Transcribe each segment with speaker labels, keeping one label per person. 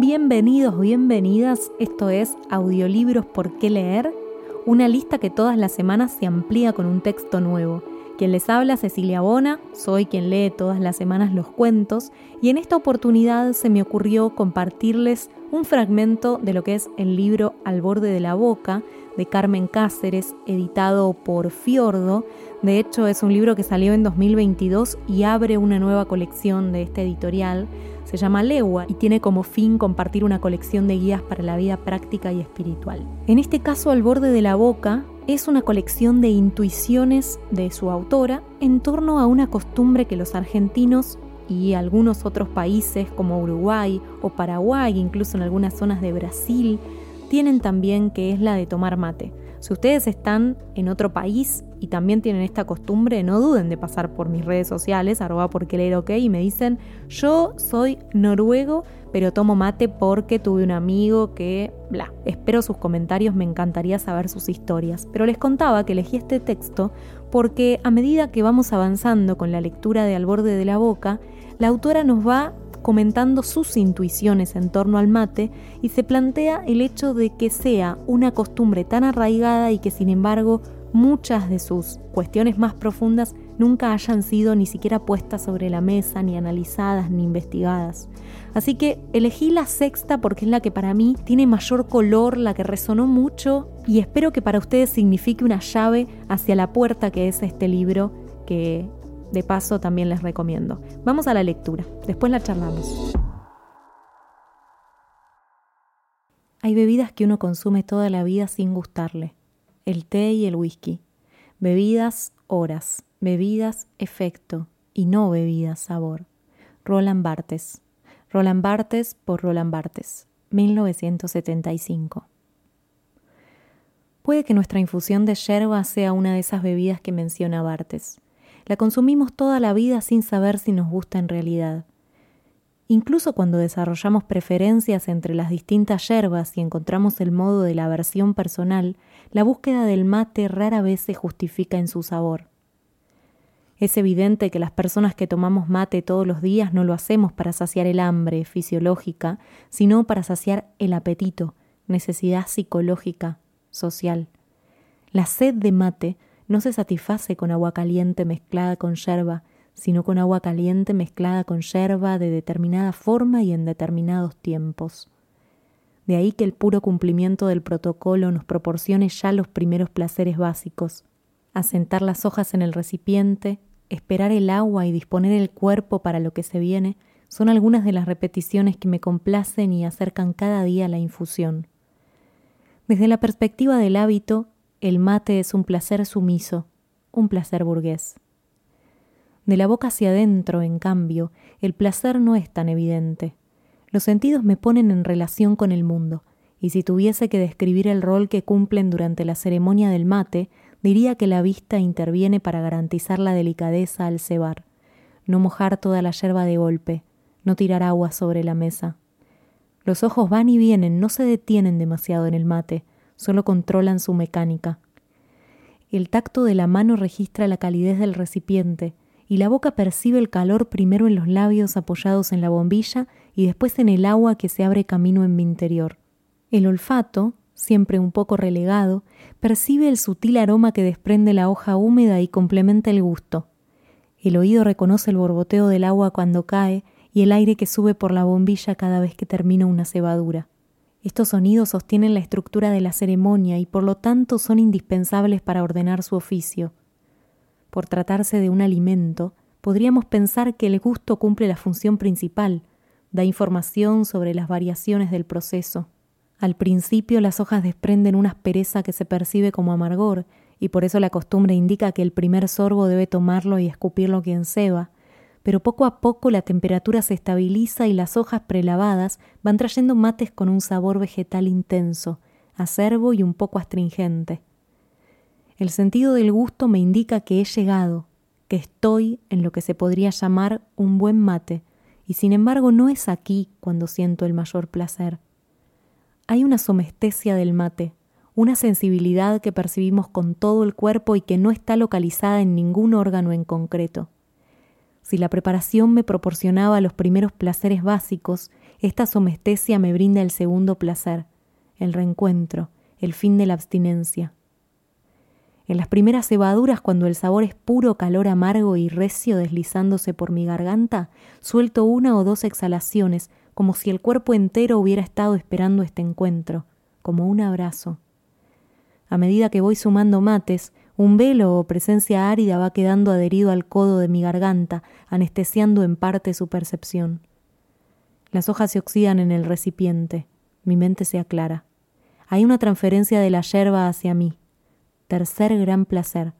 Speaker 1: Bienvenidos, bienvenidas. Esto es Audiolibros por qué leer, una lista que todas las semanas se amplía con un texto nuevo. Quien les habla, Cecilia Bona, soy quien lee todas las semanas los cuentos y en esta oportunidad se me ocurrió compartirles un fragmento de lo que es el libro Al borde de la boca de Carmen Cáceres, editado por Fiordo. De hecho, es un libro que salió en 2022 y abre una nueva colección de este editorial. Se llama Legua y tiene como fin compartir una colección de guías para la vida práctica y espiritual. En este caso, Al borde de la boca es una colección de intuiciones de su autora en torno a una costumbre que los argentinos y algunos otros países como Uruguay o Paraguay, incluso en algunas zonas de Brasil, tienen también que es la de tomar mate. Si ustedes están en otro país y también tienen esta costumbre, no duden de pasar por mis redes sociales, arroba porque leer ok, y me dicen, yo soy noruego, pero tomo mate porque tuve un amigo que, bla, espero sus comentarios, me encantaría saber sus historias. Pero les contaba que elegí este texto porque a medida que vamos avanzando con la lectura de Al borde de la boca, la autora nos va comentando sus intuiciones en torno al mate y se plantea el hecho de que sea una costumbre tan arraigada y que sin embargo muchas de sus cuestiones más profundas nunca hayan sido ni siquiera puestas sobre la mesa, ni analizadas, ni investigadas. Así que elegí la sexta porque es la que para mí tiene mayor color, la que resonó mucho y espero que para ustedes signifique una llave hacia la puerta que es este libro que de paso también les recomiendo. Vamos a la lectura, después la charlamos. Hay bebidas que uno consume toda la vida sin gustarle. El té y el whisky. Bebidas horas, bebidas efecto y no bebidas sabor. Roland Barthes. Roland Barthes por Roland Barthes, 1975. Puede que nuestra infusión de yerba sea una de esas bebidas que menciona Barthes la consumimos toda la vida sin saber si nos gusta en realidad. Incluso cuando desarrollamos preferencias entre las distintas yerbas y encontramos el modo de la aversión personal, la búsqueda del mate rara vez se justifica en su sabor. Es evidente que las personas que tomamos mate todos los días no lo hacemos para saciar el hambre fisiológica, sino para saciar el apetito, necesidad psicológica, social. La sed de mate no se satisface con agua caliente mezclada con yerba, sino con agua caliente mezclada con yerba de determinada forma y en determinados tiempos. De ahí que el puro cumplimiento del protocolo nos proporcione ya los primeros placeres básicos. Asentar las hojas en el recipiente, esperar el agua y disponer el cuerpo para lo que se viene son algunas de las repeticiones que me complacen y acercan cada día la infusión. Desde la perspectiva del hábito, el mate es un placer sumiso, un placer burgués. De la boca hacia adentro, en cambio, el placer no es tan evidente. Los sentidos me ponen en relación con el mundo, y si tuviese que describir el rol que cumplen durante la ceremonia del mate, diría que la vista interviene para garantizar la delicadeza al cebar, no mojar toda la yerba de golpe, no tirar agua sobre la mesa. Los ojos van y vienen, no se detienen demasiado en el mate, solo controlan su mecánica. El tacto de la mano registra la calidez del recipiente y la boca percibe el calor primero en los labios apoyados en la bombilla y después en el agua que se abre camino en mi interior. El olfato, siempre un poco relegado, percibe el sutil aroma que desprende la hoja húmeda y complementa el gusto. El oído reconoce el borboteo del agua cuando cae y el aire que sube por la bombilla cada vez que termina una cebadura. Estos sonidos sostienen la estructura de la ceremonia y por lo tanto son indispensables para ordenar su oficio. Por tratarse de un alimento, podríamos pensar que el gusto cumple la función principal, da información sobre las variaciones del proceso. Al principio las hojas desprenden una aspereza que se percibe como amargor, y por eso la costumbre indica que el primer sorbo debe tomarlo y escupirlo quien ceba, pero poco a poco la temperatura se estabiliza y las hojas prelavadas van trayendo mates con un sabor vegetal intenso, acerbo y un poco astringente. El sentido del gusto me indica que he llegado, que estoy en lo que se podría llamar un buen mate, y sin embargo no es aquí cuando siento el mayor placer. Hay una somestesia del mate, una sensibilidad que percibimos con todo el cuerpo y que no está localizada en ningún órgano en concreto. Si la preparación me proporcionaba los primeros placeres básicos, esta somestesia me brinda el segundo placer, el reencuentro, el fin de la abstinencia. En las primeras cebaduras, cuando el sabor es puro calor amargo y recio deslizándose por mi garganta, suelto una o dos exhalaciones, como si el cuerpo entero hubiera estado esperando este encuentro, como un abrazo. A medida que voy sumando mates, un velo o presencia árida va quedando adherido al codo de mi garganta, anestesiando en parte su percepción. Las hojas se oxidan en el recipiente, mi mente se aclara. Hay una transferencia de la yerba hacia mí. Tercer gran placer.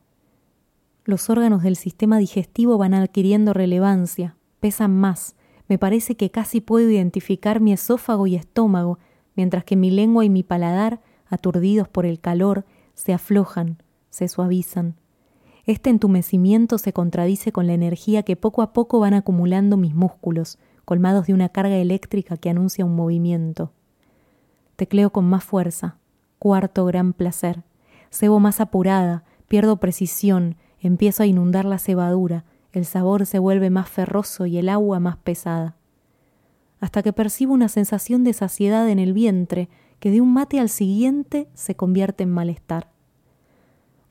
Speaker 1: Los órganos del sistema digestivo van adquiriendo relevancia, pesan más. Me parece que casi puedo identificar mi esófago y estómago, mientras que mi lengua y mi paladar, aturdidos por el calor, se aflojan, se suavizan. Este entumecimiento se contradice con la energía que poco a poco van acumulando mis músculos, colmados de una carga eléctrica que anuncia un movimiento. Tecleo con más fuerza. Cuarto gran placer. Cebo más apurada, pierdo precisión, empiezo a inundar la cebadura, el sabor se vuelve más ferroso y el agua más pesada. Hasta que percibo una sensación de saciedad en el vientre que de un mate al siguiente se convierte en malestar.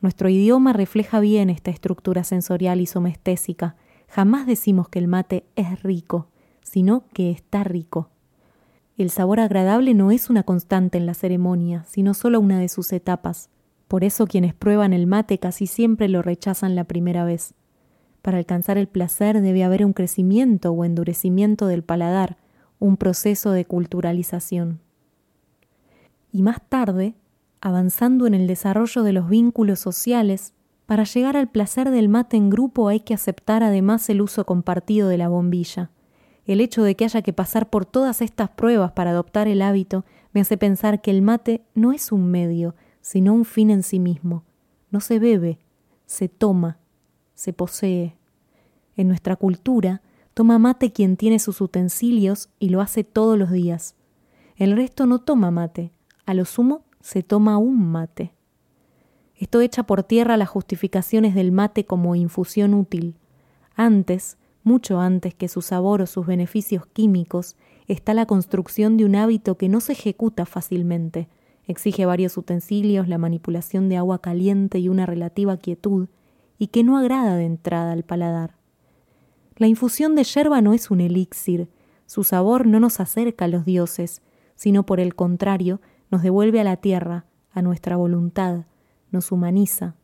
Speaker 1: Nuestro idioma refleja bien esta estructura sensorial y somestésica. Jamás decimos que el mate es rico, sino que está rico. El sabor agradable no es una constante en la ceremonia, sino solo una de sus etapas. Por eso quienes prueban el mate casi siempre lo rechazan la primera vez. Para alcanzar el placer debe haber un crecimiento o endurecimiento del paladar, un proceso de culturalización. Y más tarde, avanzando en el desarrollo de los vínculos sociales, para llegar al placer del mate en grupo hay que aceptar además el uso compartido de la bombilla. El hecho de que haya que pasar por todas estas pruebas para adoptar el hábito me hace pensar que el mate no es un medio, sino un fin en sí mismo. No se bebe, se toma, se posee. En nuestra cultura, toma mate quien tiene sus utensilios y lo hace todos los días. El resto no toma mate, a lo sumo se toma un mate. Esto echa por tierra las justificaciones del mate como infusión útil. Antes, mucho antes que su sabor o sus beneficios químicos, está la construcción de un hábito que no se ejecuta fácilmente. Exige varios utensilios, la manipulación de agua caliente y una relativa quietud, y que no agrada de entrada al paladar. La infusión de yerba no es un elixir, su sabor no nos acerca a los dioses, sino por el contrario, nos devuelve a la tierra, a nuestra voluntad, nos humaniza.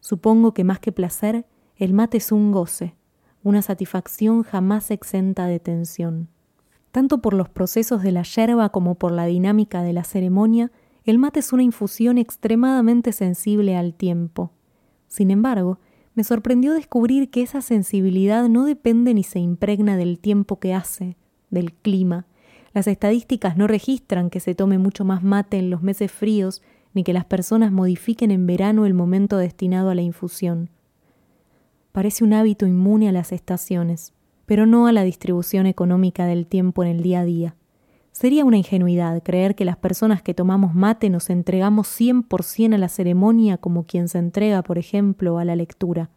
Speaker 1: Supongo que más que placer, el mate es un goce, una satisfacción jamás exenta de tensión. Tanto por los procesos de la yerba como por la dinámica de la ceremonia, el mate es una infusión extremadamente sensible al tiempo. Sin embargo, me sorprendió descubrir que esa sensibilidad no depende ni se impregna del tiempo que hace, del clima. Las estadísticas no registran que se tome mucho más mate en los meses fríos, ni que las personas modifiquen en verano el momento destinado a la infusión parece un hábito inmune a las estaciones, pero no a la distribución económica del tiempo en el día a día. Sería una ingenuidad creer que las personas que tomamos mate nos entregamos 100% a la ceremonia como quien se entrega, por ejemplo, a la lectura.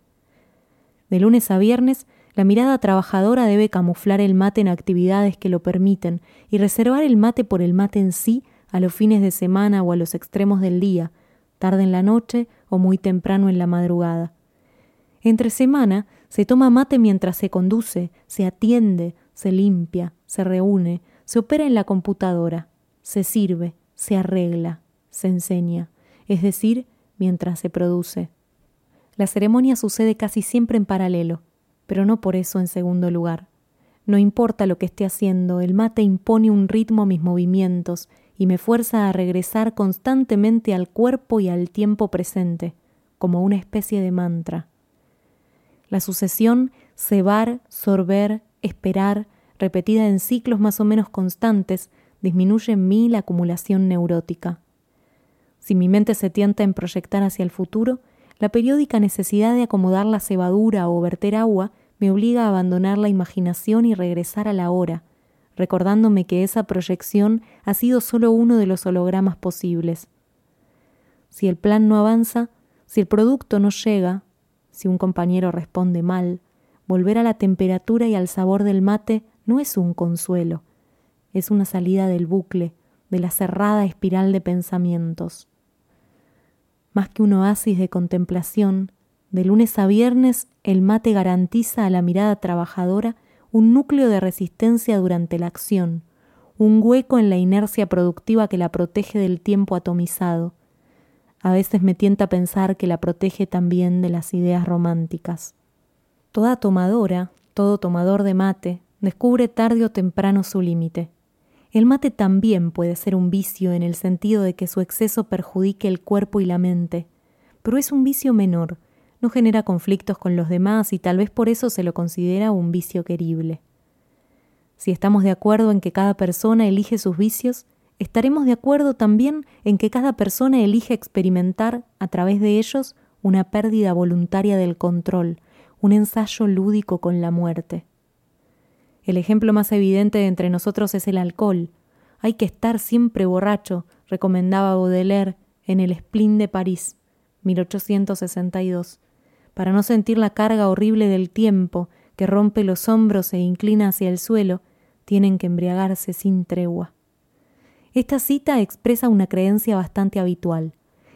Speaker 1: De lunes a viernes, la mirada trabajadora debe camuflar el mate en actividades que lo permiten y reservar el mate por el mate en sí a los fines de semana o a los extremos del día, tarde en la noche o muy temprano en la madrugada. Entre semana se toma mate mientras se conduce, se atiende, se limpia, se reúne, se opera en la computadora, se sirve, se arregla, se enseña, es decir, mientras se produce. La ceremonia sucede casi siempre en paralelo, pero no por eso en segundo lugar. No importa lo que esté haciendo, el mate impone un ritmo a mis movimientos y me fuerza a regresar constantemente al cuerpo y al tiempo presente, como una especie de mantra. La sucesión cebar, sorber, esperar, repetida en ciclos más o menos constantes, disminuye en mí la acumulación neurótica. Si mi mente se tienta en proyectar hacia el futuro, la periódica necesidad de acomodar la cebadura o verter agua me obliga a abandonar la imaginación y regresar a la hora, recordándome que esa proyección ha sido solo uno de los hologramas posibles. Si el plan no avanza, si el producto no llega, si un compañero responde mal, volver a la temperatura y al sabor del mate no es un consuelo, es una salida del bucle, de la cerrada espiral de pensamientos. Más que un oasis de contemplación, de lunes a viernes el mate garantiza a la mirada trabajadora un núcleo de resistencia durante la acción, un hueco en la inercia productiva que la protege del tiempo atomizado. A veces me tienta pensar que la protege también de las ideas románticas. Toda tomadora, todo tomador de mate, descubre tarde o temprano su límite. El mate también puede ser un vicio en el sentido de que su exceso perjudique el cuerpo y la mente, pero es un vicio menor, no genera conflictos con los demás y tal vez por eso se lo considera un vicio querible. Si estamos de acuerdo en que cada persona elige sus vicios, estaremos de acuerdo también en que cada persona elige experimentar a través de ellos una pérdida voluntaria del control, un ensayo lúdico con la muerte. El ejemplo más evidente de entre nosotros es el alcohol. Hay que estar siempre borracho, recomendaba Baudelaire en el Spleen de París, 1862, para no sentir la carga horrible del tiempo que rompe los hombros e inclina hacia el suelo, tienen que embriagarse sin tregua. Esta cita expresa una creencia bastante habitual.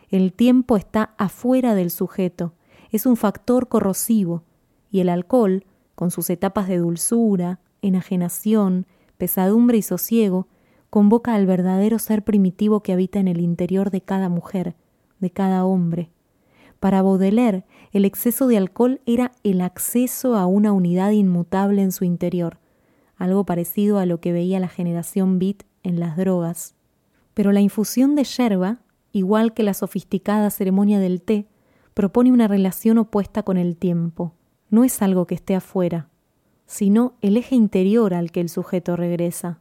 Speaker 1: El tiempo está afuera del sujeto, es un factor corrosivo, y el alcohol, con sus etapas de dulzura, enajenación, pesadumbre y sosiego, convoca al verdadero ser primitivo que habita en el interior de cada mujer, de cada hombre. Para Baudelaire, el exceso de alcohol era el acceso a una unidad inmutable en su interior, algo parecido a lo que veía la generación beat en las drogas. Pero la infusión de yerba, igual que la sofisticada ceremonia del té, propone una relación opuesta con el tiempo. No es algo que esté afuera, sino el eje interior al que el sujeto regresa.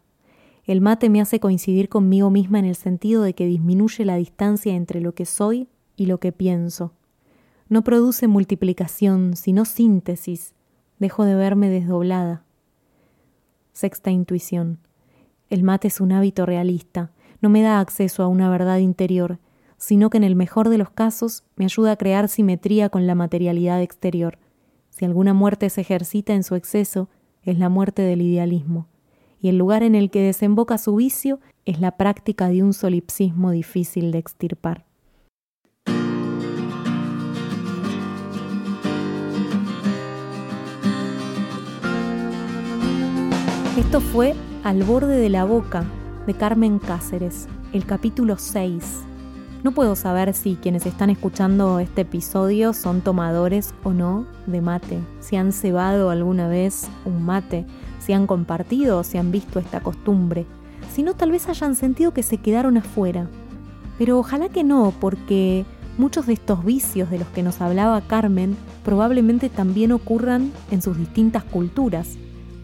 Speaker 1: El mate me hace coincidir conmigo misma en el sentido de que disminuye la distancia entre lo que soy y lo que pienso. No produce multiplicación, sino síntesis. Dejo de verme desdoblada. Sexta intuición. El mate es un hábito realista, no me da acceso a una verdad interior, sino que en el mejor de los casos me ayuda a crear simetría con la materialidad exterior. Si alguna muerte se ejercita en su exceso, es la muerte del idealismo, y el lugar en el que desemboca su vicio es la práctica de un solipsismo difícil de extirpar. Esto fue al borde de la boca de Carmen Cáceres, el capítulo 6. No puedo saber si quienes están escuchando este episodio son tomadores o no de mate, si han cebado alguna vez un mate, si han compartido o si han visto esta costumbre, si no tal vez hayan sentido que se quedaron afuera. Pero ojalá que no, porque muchos de estos vicios de los que nos hablaba Carmen probablemente también ocurran en sus distintas culturas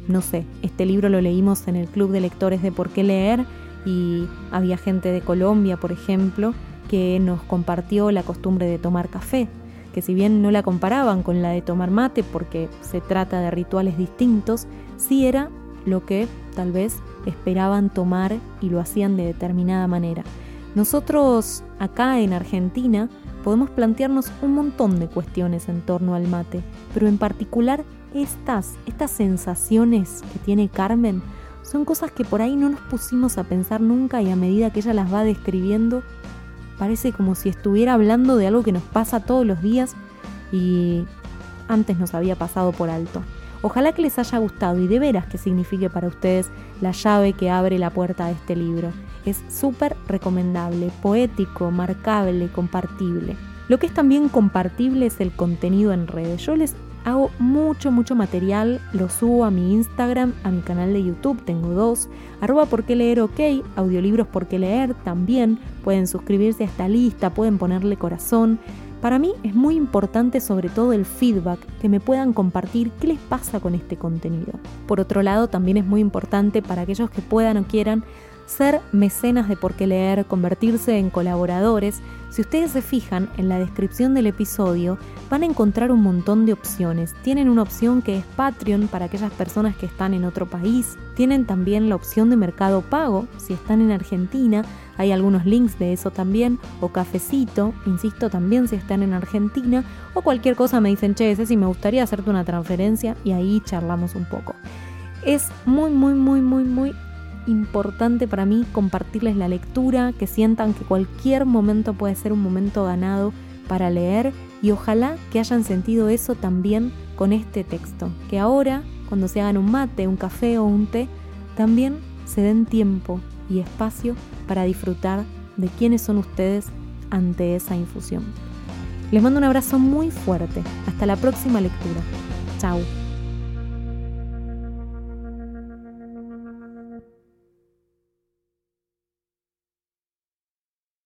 Speaker 1: no sé, este libro lo leímos en el Club de Lectores de Por qué leer y había gente de Colombia, por ejemplo, que nos compartió la costumbre de tomar café, que si bien no la comparaban con la de tomar mate porque se trata de rituales distintos, sí era lo que tal vez esperaban tomar y lo hacían de determinada manera. Nosotros acá en Argentina podemos plantearnos un montón de cuestiones en torno al mate, pero en particular estas, estas sensaciones que tiene Carmen son cosas que por ahí no nos pusimos a pensar nunca y a medida que ella las va describiendo, parece como si estuviera hablando de algo que nos pasa todos los días y antes nos había pasado por alto. Ojalá que les haya gustado y de veras que signifique para ustedes la llave que abre la puerta a este libro. Es súper recomendable, poético, marcable, compartible. Lo que es también compartible es el contenido en redes. Yo les Hago mucho, mucho material, lo subo a mi Instagram, a mi canal de YouTube, tengo dos, arroba por qué leer ok, audiolibros por qué leer también, pueden suscribirse a esta lista, pueden ponerle corazón. Para mí es muy importante sobre todo el feedback, que me puedan compartir qué les pasa con este contenido. Por otro lado, también es muy importante para aquellos que puedan o quieran ser mecenas de por qué leer, convertirse en colaboradores, si ustedes se fijan en la descripción del episodio, van a encontrar un montón de opciones. Tienen una opción que es Patreon para aquellas personas que están en otro país. Tienen también la opción de Mercado Pago si están en Argentina. Hay algunos links de eso también. O Cafecito, insisto, también si están en Argentina. O cualquier cosa me dicen, che, ese si me gustaría hacerte una transferencia y ahí charlamos un poco. Es muy, muy, muy, muy, muy importante para mí compartirles la lectura, que sientan que cualquier momento puede ser un momento ganado para leer y ojalá que hayan sentido eso también con este texto, que ahora, cuando se hagan un mate, un café o un té, también se den tiempo y espacio para disfrutar de quiénes son ustedes ante esa infusión. Les mando un abrazo muy fuerte. Hasta la próxima lectura. Chao.